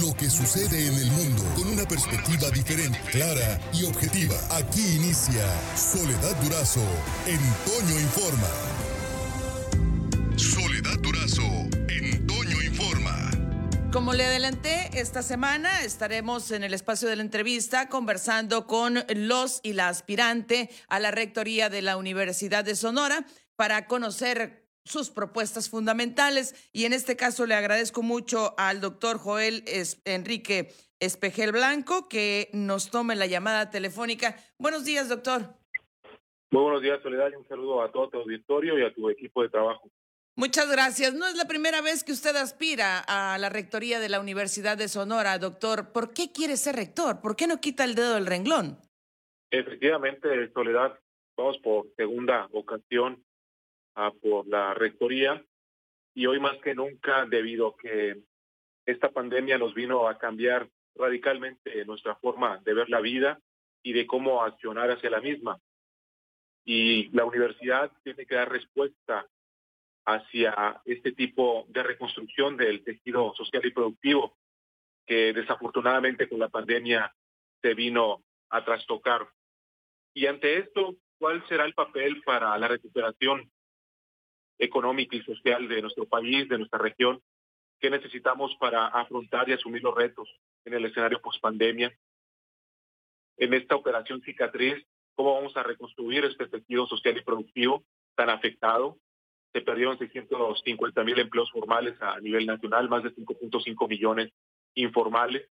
lo que sucede en el mundo con una perspectiva diferente, clara y objetiva. Aquí inicia Soledad Durazo en Toño Informa. Soledad Durazo en Toño Informa. Como le adelanté, esta semana estaremos en el espacio de la entrevista conversando con los y la aspirante a la rectoría de la Universidad de Sonora para conocer sus propuestas fundamentales. Y en este caso le agradezco mucho al doctor Joel Enrique Espejel Blanco que nos tome la llamada telefónica. Buenos días, doctor. Muy buenos días, Soledad, y un saludo a todo tu auditorio y a tu equipo de trabajo. Muchas gracias. No es la primera vez que usted aspira a la rectoría de la Universidad de Sonora, doctor. ¿Por qué quiere ser rector? ¿Por qué no quita el dedo del renglón? Efectivamente, Soledad, vamos por segunda ocasión por la rectoría y hoy más que nunca debido a que esta pandemia nos vino a cambiar radicalmente nuestra forma de ver la vida y de cómo accionar hacia la misma. Y la universidad tiene que dar respuesta hacia este tipo de reconstrucción del tejido social y productivo que desafortunadamente con la pandemia se vino a trastocar. Y ante esto, ¿cuál será el papel para la recuperación económica y social de nuestro país, de nuestra región, qué necesitamos para afrontar y asumir los retos en el escenario post-pandemia. En esta operación cicatriz, cómo vamos a reconstruir este tejido social y productivo tan afectado. Se perdieron 650 mil empleos formales a nivel nacional, más de 5.5 millones informales,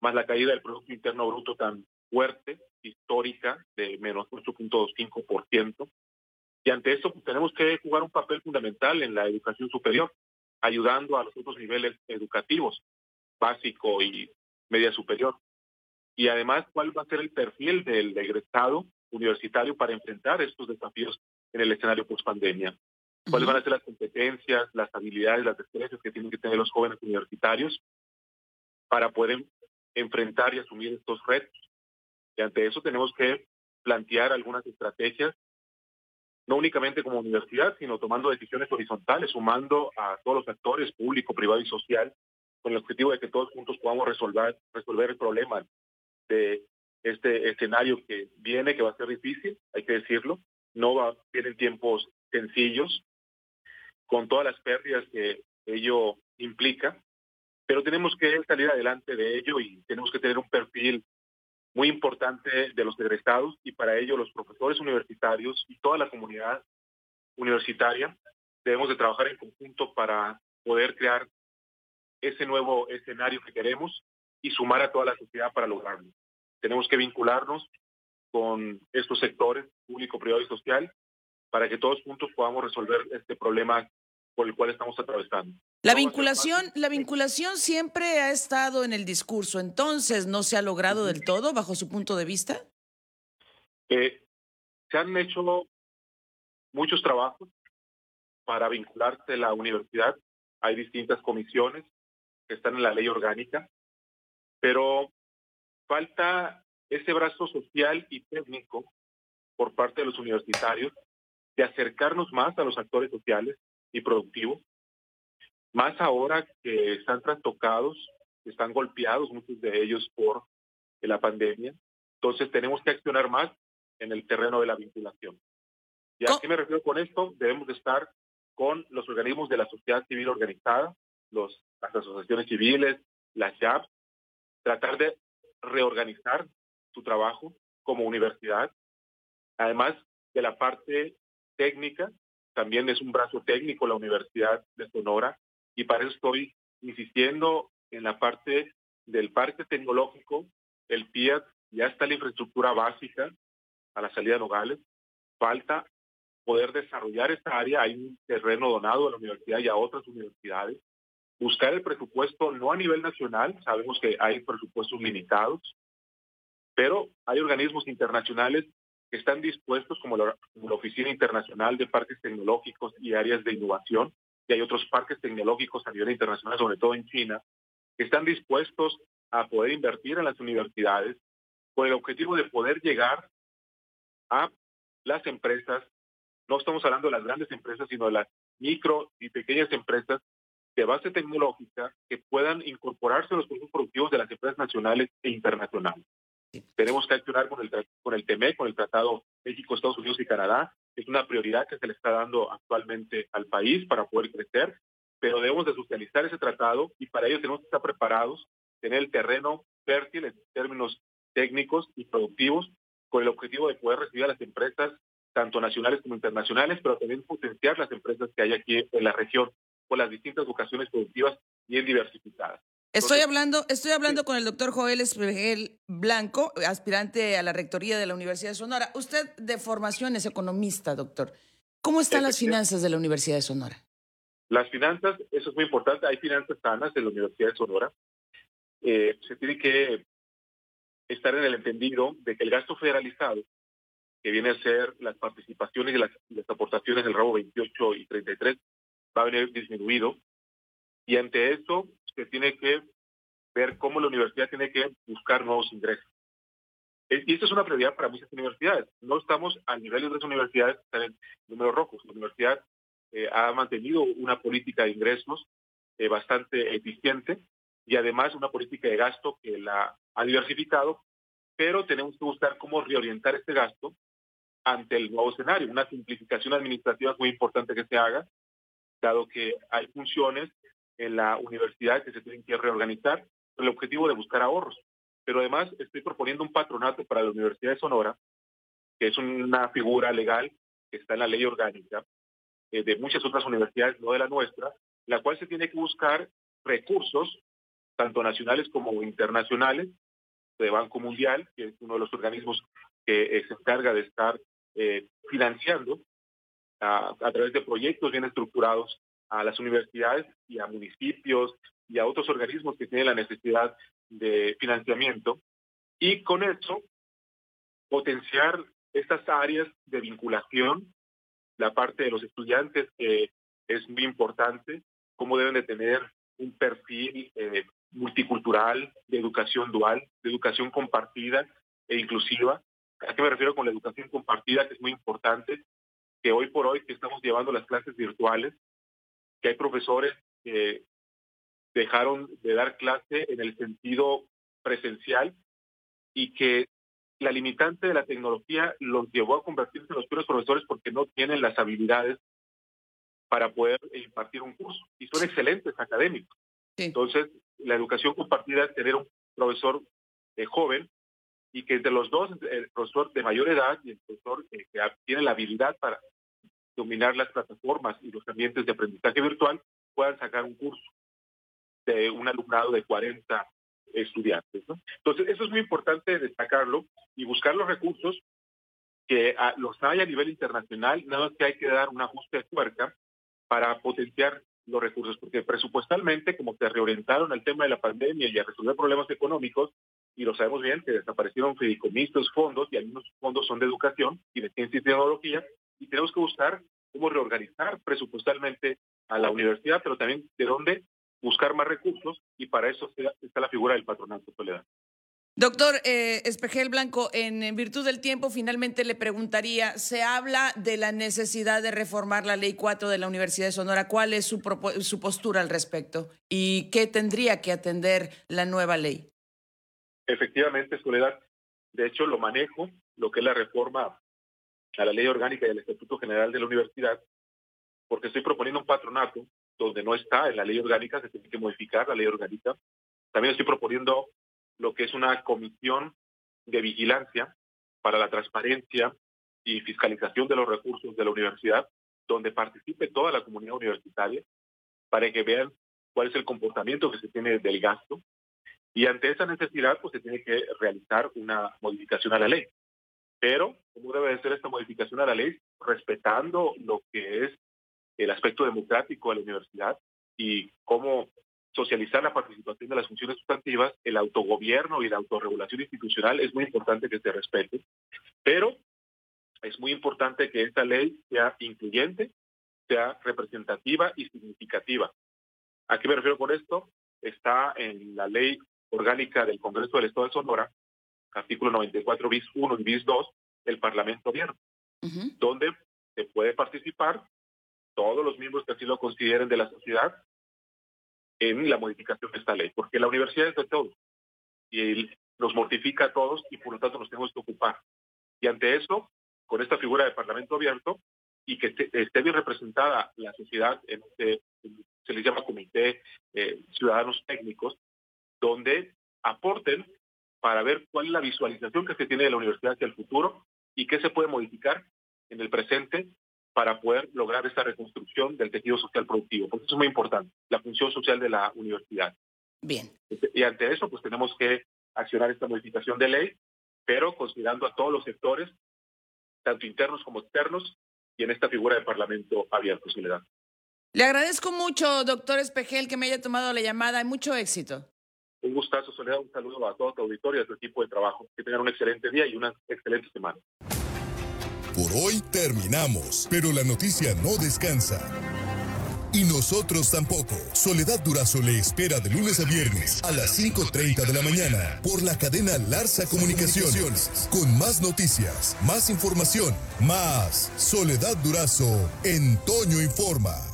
más la caída del Producto Interno Bruto tan fuerte, histórica, de menos 8.5%. Y ante eso pues, tenemos que jugar un papel fundamental en la educación superior, ayudando a los otros niveles educativos, básico y media superior. Y además, ¿cuál va a ser el perfil del egresado universitario para enfrentar estos desafíos en el escenario post-pandemia? ¿Cuáles van a ser las competencias, las habilidades, las destrezas que tienen que tener los jóvenes universitarios para poder enfrentar y asumir estos retos? Y ante eso tenemos que plantear algunas estrategias no únicamente como universidad, sino tomando decisiones horizontales, sumando a todos los actores, público, privado y social, con el objetivo de que todos juntos podamos resolver, resolver el problema de este escenario que viene, que va a ser difícil, hay que decirlo, no va, tienen tiempos sencillos, con todas las pérdidas que ello implica, pero tenemos que salir adelante de ello y tenemos que tener un perfil muy importante de los egresados y para ello los profesores universitarios y toda la comunidad universitaria debemos de trabajar en conjunto para poder crear ese nuevo escenario que queremos y sumar a toda la sociedad para lograrlo. Tenemos que vincularnos con estos sectores, público, privado y social, para que todos juntos podamos resolver este problema por el cual estamos atravesando. La vinculación, la vinculación siempre ha estado en el discurso, entonces no se ha logrado del todo bajo su punto de vista. Eh, se han hecho muchos trabajos para vincularse a la universidad. Hay distintas comisiones que están en la ley orgánica, pero falta ese brazo social y técnico por parte de los universitarios de acercarnos más a los actores sociales y productivos, más ahora que están trastocados, están golpeados muchos de ellos por la pandemia. Entonces tenemos que accionar más en el terreno de la vinculación. ¿Y a qué me refiero con esto? Debemos de estar con los organismos de la sociedad civil organizada, los, las asociaciones civiles, las JAPs, tratar de reorganizar su trabajo como universidad, además de la parte técnica también es un brazo técnico la Universidad de Sonora y para eso estoy insistiendo en la parte del parque tecnológico, el PIAT, ya está la infraestructura básica a la salida de Nogales, falta poder desarrollar esta área, hay un terreno donado a la universidad y a otras universidades, buscar el presupuesto no a nivel nacional, sabemos que hay presupuestos limitados, pero hay organismos internacionales que están dispuestos, como la, Oficina Internacional de Parques Tecnológicos y Áreas de Innovación, y hay otros parques tecnológicos a nivel internacional, sobre todo en China, que están dispuestos a poder invertir en las universidades con el objetivo de poder llegar a las empresas, no estamos hablando de las grandes empresas, sino de las micro y pequeñas empresas de base tecnológica que puedan incorporarse a los procesos productivos de las empresas nacionales e internacionales. Tenemos que accionar con el, con el TME, con el Tratado México, Estados Unidos y Canadá. Es una prioridad que se le está dando actualmente al país para poder crecer, pero debemos de socializar ese tratado y para ello tenemos que estar preparados, tener el terreno fértil en términos técnicos y productivos, con el objetivo de poder recibir a las empresas, tanto nacionales como internacionales, pero también potenciar las empresas que hay aquí en la región con las distintas vocaciones productivas bien diversificadas. Estoy hablando, estoy hablando con el doctor Joel Espregel Blanco, aspirante a la rectoría de la Universidad de Sonora. Usted de formación es economista, doctor. ¿Cómo están las finanzas de la Universidad de Sonora? Las finanzas, eso es muy importante. Hay finanzas sanas en la Universidad de Sonora. Eh, se tiene que estar en el entendido de que el gasto federalizado, que viene a ser las participaciones y las, las aportaciones del rabo 28 y 33, va a venir disminuido. Y ante eso se tiene que ver cómo la universidad tiene que buscar nuevos ingresos. Y esto es una prioridad para muchas universidades. No estamos al nivel de otras universidades que están en números rojos. La universidad eh, ha mantenido una política de ingresos eh, bastante eficiente y además una política de gasto que la ha diversificado, pero tenemos que buscar cómo reorientar este gasto ante el nuevo escenario. Una simplificación administrativa es muy importante que se haga, dado que hay funciones en la universidad que se tienen que reorganizar con el objetivo de buscar ahorros. Pero además estoy proponiendo un patronato para la Universidad de Sonora, que es una figura legal que está en la ley orgánica eh, de muchas otras universidades, no de la nuestra, la cual se tiene que buscar recursos, tanto nacionales como internacionales, de Banco Mundial, que es uno de los organismos que eh, se encarga de estar eh, financiando a, a, través de proyectos bien estructurados a las universidades y a municipios y a otros organismos que tienen la necesidad de financiamiento y con eso potenciar estas áreas de vinculación, la parte de los estudiantes que es muy importante, cómo deben de tener un perfil eh, multicultural, de educación dual, de educación compartida e inclusiva. ¿A qué me refiero con la educación compartida? Que es muy importante, que hoy por hoy que estamos llevando las clases virtuales, que hay profesores que dejaron de dar clase en el sentido presencial y que la limitante de la tecnología los llevó a convertirse en los peores profesores porque no tienen las habilidades para poder impartir un curso y son excelentes académicos. Entonces, la educación compartida es tener un profesor joven y que entre los dos, el profesor de mayor edad y el profesor que tiene la habilidad para dominar las plataformas y los ambientes de aprendizaje virtual, puedan sacar un curso de un alumnado de 40 estudiantes. Entonces, eso es muy importante destacarlo y buscar los recursos que ah, los hay a nivel internacional, nada más que hay que dar un ajuste de tuerca para potenciar los recursos, porque presupuestalmente, como se reorientaron al tema de la pandemia y a resolver problemas económicos, y lo sabemos bien, que desaparecieron fideicomisos, fondos, y algunos fondos son de educación y de ciencia y tecnología, y tenemos que buscar cómo reorganizar presupuestalmente a la universidad, pero también de dónde buscar más recursos y para eso está la figura del patronato Soledad. Doctor eh, Espejel Blanco, en, virtud del tiempo, finalmente le preguntaría, se habla de la necesidad de reformar la Ley 4 de la Universidad de Sonora. ¿Cuál es su, su postura al respecto? ¿Y qué tendría que atender la nueva ley? Efectivamente, Soledad. De hecho, lo manejo, lo que es la reforma a la ley orgánica y al Estatuto General de la Universidad, porque estoy proponiendo un patronato donde no está en la ley orgánica, se tiene que modificar la ley orgánica. También estoy proponiendo lo que es una comisión de vigilancia para la transparencia y fiscalización de los recursos de la universidad, donde participe toda la comunidad universitaria para que vean cuál es el comportamiento que se tiene del gasto. Y ante esa necesidad, pues se tiene que realizar una modificación a la ley. Pero, ¿cómo debe ser esta modificación a la ley? Respetando lo que es el aspecto democrático de la universidad y cómo socializar la participación de las funciones sustantivas, el autogobierno y la autorregulación institucional es muy importante que se respete, pero es muy importante que esta ley sea incluyente, sea representativa y significativa. ¿A qué me refiero con esto? Está en la ley orgánica del Congreso del Estado de Sonora, artículo 94 bis 1 y bis 2, el Parlamento abierto, donde se puede participar todos los miembros que así lo consideren de la sociedad en la modificación de esta ley, porque la universidad es de todos y nos mortifica a todos y por lo tanto nos tenemos que ocupar. Y ante eso, con esta figura de Parlamento abierto y que esté bien representada la sociedad en este, se les llama comité eh, ciudadanos técnicos, donde aporten para ver cuál es la visualización que se tiene de la universidad hacia el futuro y qué se puede modificar en el presente para poder lograr esta reconstrucción del tejido social productivo, porque eso es muy importante, la función social de la universidad. Bien. Y ante eso, pues tenemos que accionar esta modificación de ley, pero considerando a todos los sectores, tanto internos como externos, y en esta figura de Parlamento abierto, Soledad. Le agradezco mucho, doctor Espejel, que me haya tomado la llamada. y Mucho éxito. Un gustazo, Soledad. Un saludo a todo tu auditorio y a tu equipo de trabajo. Que tengan un excelente día y una excelente semana. Por hoy terminamos, pero la noticia no descansa. Y nosotros tampoco. Soledad Durazo le espera de lunes a viernes a las 5.30 de la mañana por la cadena Larsa Comunicaciones. Con más noticias, más información, más Soledad Durazo en Informa.